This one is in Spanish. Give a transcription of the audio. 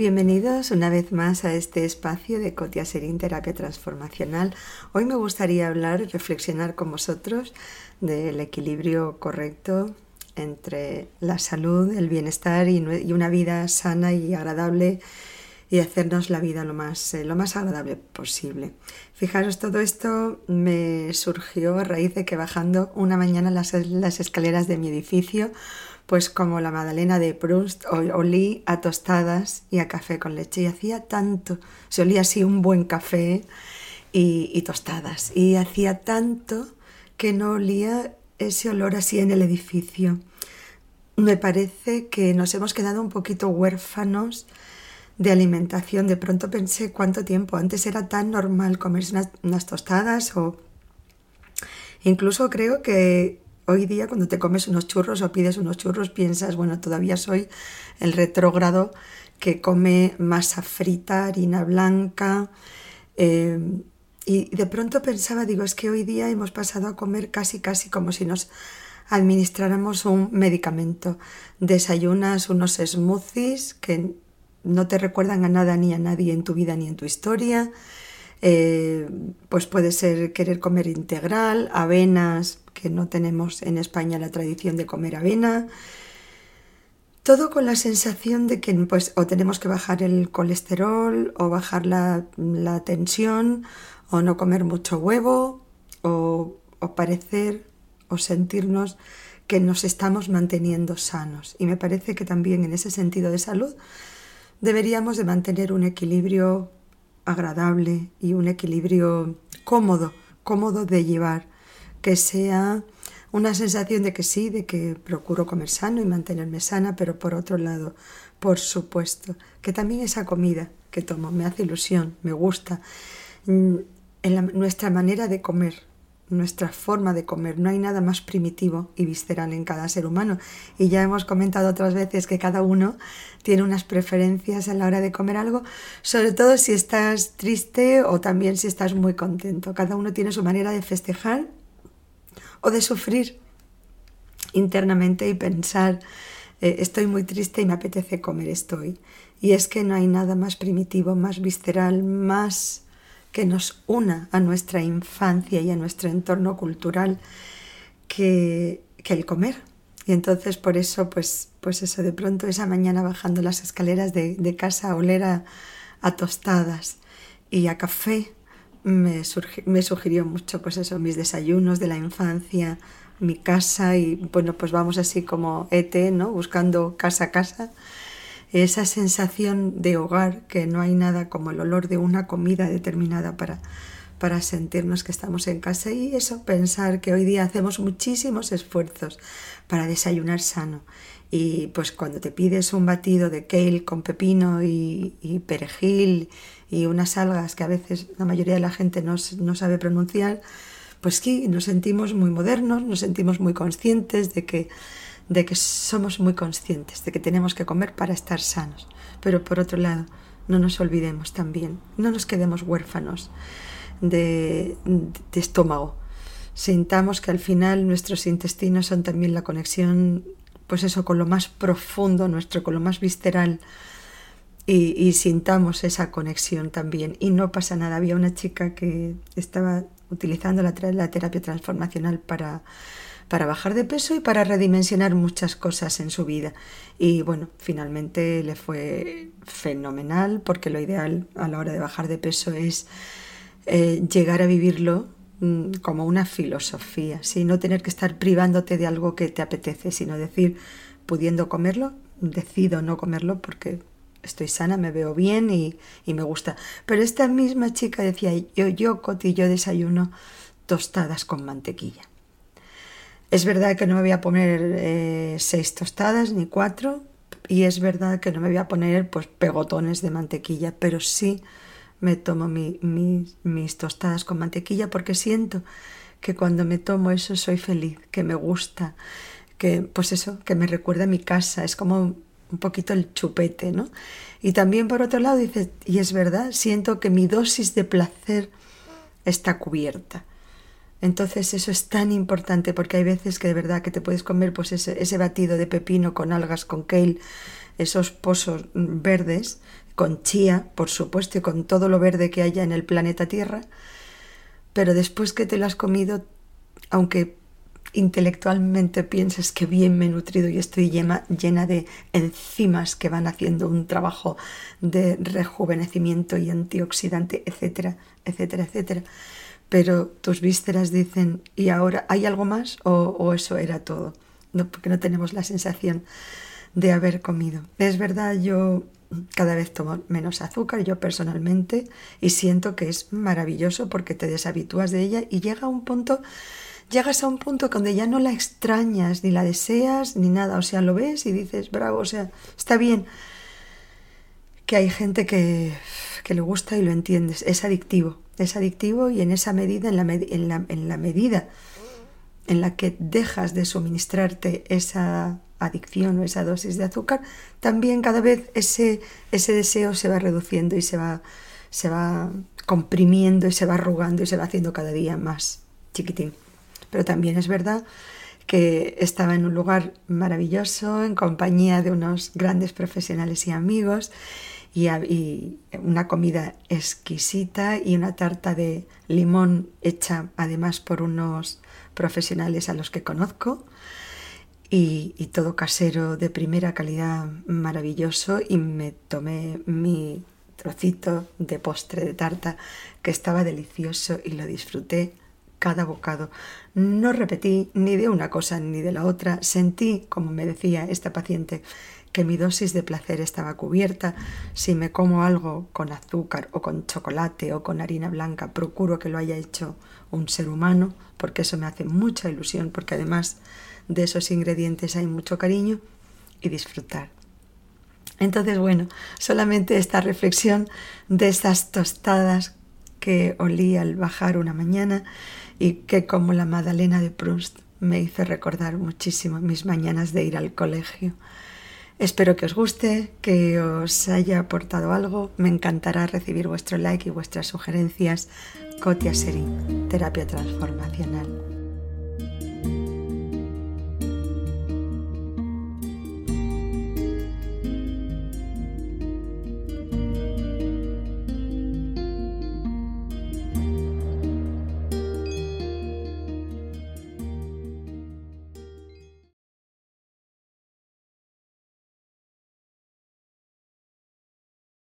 Bienvenidos una vez más a este espacio de Cotia Serín Terapia Transformacional. Hoy me gustaría hablar y reflexionar con vosotros del equilibrio correcto entre la salud, el bienestar y una vida sana y agradable y hacernos la vida lo más, eh, lo más agradable posible. Fijaros, todo esto me surgió a raíz de que bajando una mañana las, las escaleras de mi edificio pues como la magdalena de Proust, olí a tostadas y a café con leche y hacía tanto, se olía así un buen café y, tostadas y hacía tanto que no olía ese olor así en el edificio. Me parece que nos hemos quedado un poquito huérfanos de alimentación. De pronto pensé cuánto tiempo. Antes era tan normal comerse unas tostadas o incluso creo que Hoy día cuando te comes unos churros o pides unos churros piensas, bueno, todavía soy el retrógrado que come masa frita, harina blanca. Eh, y de pronto pensaba, digo, es que hoy día hemos pasado a comer casi, casi como si nos administráramos un medicamento. Desayunas unos smoothies que no te recuerdan a nada ni a nadie en tu vida ni en tu historia. Eh, pues puede ser querer comer integral, avenas, que no tenemos en España la tradición de comer avena. Todo con la sensación de que pues, o tenemos que bajar el colesterol, o bajar la, tensión, o no comer mucho huevo, o, o parecer o sentirnos que nos estamos manteniendo sanos. Y me parece que también en ese sentido de salud deberíamos de mantener un equilibrio agradable y un equilibrio cómodo, cómodo de llevar, que sea una sensación de que sí, de que procuro comer sano y mantenerme sana, pero por otro lado, por supuesto, que también esa comida que tomo me hace ilusión, me gusta, mm, en nuestra manera de comer, nuestra forma de comer. No hay nada más primitivo y visceral en cada ser humano. Y ya hemos comentado otras veces que cada uno tiene unas preferencias a la hora de comer algo, sobre todo si estás triste o también si estás muy contento. Cada uno tiene su manera de festejar o de sufrir internamente y pensar, eh, estoy muy triste y me apetece comer esto. Y es que no hay nada más primitivo, más visceral, más que nos una a nuestra infancia y a nuestro entorno cultural que, el comer. Y entonces por eso, pues, pues eso, de pronto esa mañana bajando las escaleras de, casa a oler a, tostadas y a café, me, me sugirió mucho, pues eso, mis desayunos de la infancia, mi casa y bueno, pues vamos así como ET, ¿no? Buscando casa a casa esa sensación de hogar, que no hay nada como el olor de una comida determinada para, para sentirnos que estamos en casa y eso, pensar que hoy día hacemos muchísimos esfuerzos para desayunar sano. Y pues cuando te pides un batido de kale con pepino y, perejil y unas algas que a veces la mayoría de la gente no, no sabe pronunciar, pues sí, nos sentimos muy modernos, nos sentimos muy conscientes de que de que somos muy conscientes de que tenemos que comer para estar sanos. Pero por otro lado, no nos olvidemos también, no nos quedemos huérfanos de, estómago. Sintamos que al final nuestros intestinos son también la conexión, pues eso, con lo más profundo nuestro, con lo más visceral. Y, y, sintamos esa conexión también. Y no pasa nada. Había una chica que estaba utilizando la, la terapia transformacional para para bajar de peso y para redimensionar muchas cosas en su vida. Y bueno, finalmente le fue fenomenal porque lo ideal a la hora de bajar de peso es eh, llegar a vivirlo mm, como una filosofía, ¿sí? no tener que estar privándote de algo que te apetece, sino decir, pudiendo comerlo, decido no comerlo porque estoy sana, me veo bien y, y me gusta. Pero esta misma chica decía, yo, yo, Coti, desayuno tostadas con mantequilla. Es verdad que no me voy a poner eh, seis tostadas ni cuatro y es verdad que no me voy a poner pues pegotones de mantequilla, pero sí me tomo mis tostadas con mantequilla porque siento que cuando me tomo eso soy feliz, que me gusta, que pues eso, que me recuerda a mi casa, es como un poquito el chupete, ¿no? Y también por otro lado y es verdad, siento que mi dosis de placer está cubierta Entonces eso es tan importante porque hay veces que de verdad que te puedes comer pues ese, batido de pepino con algas, con kale, esos pozos verdes, con chía, por supuesto, y con todo lo verde que haya en el planeta Tierra, pero después que te lo has comido, aunque intelectualmente pienses que bien me he nutrido y estoy llena de enzimas que van haciendo un trabajo de rejuvenecimiento y antioxidante, etcétera, etcétera, etcétera. Pero tus vísceras dicen, ¿y ahora hay algo más o, eso era todo? No, porque no tenemos la sensación de haber comido. Es verdad, yo cada vez tomo menos azúcar, yo personalmente, y siento que es maravilloso porque te deshabitúas de ella y llega un punto llegas a un punto donde ya no la extrañas, ni la deseas, ni nada. O sea, lo ves y dices, bravo, o sea, está bien. Que hay gente que, que le gusta y lo entiendes. Es adictivo, es adictivo y en esa medida, en la, la, en la medida en la que dejas de suministrarte esa adicción o esa dosis de azúcar, también cada vez ese, ese deseo se va reduciendo y se va, se va comprimiendo y se va arrugando y se va haciendo cada día más chiquitín. Pero también es verdad que estaba en un lugar maravilloso, en compañía de unos grandes profesionales y amigos, y, una comida exquisita y una tarta de limón hecha además por unos profesionales a los que conozco. Y, y, todo casero de primera calidad maravilloso y me tomé mi trocito de postre de tarta que estaba delicioso y lo disfruté cada bocado. No repetí ni de una cosa ni de la otra. Sentí, como me decía esta paciente, que mi dosis de placer estaba cubierta. Si me como algo con azúcar o con chocolate o con harina blanca, procuro que lo haya hecho un ser humano, porque eso me hace mucha ilusión, porque además de esos ingredientes hay mucho cariño y disfrutar. Entonces, bueno, solamente esta reflexión de estas tostadas que olí al bajar una mañana y que como la Madalena de Proust me hizo recordar muchísimo mis mañanas de ir al colegio. Espero que os guste, que os haya aportado algo. Me encantará recibir vuestro like y vuestras sugerencias. Cotia Seri, terapia transformacional.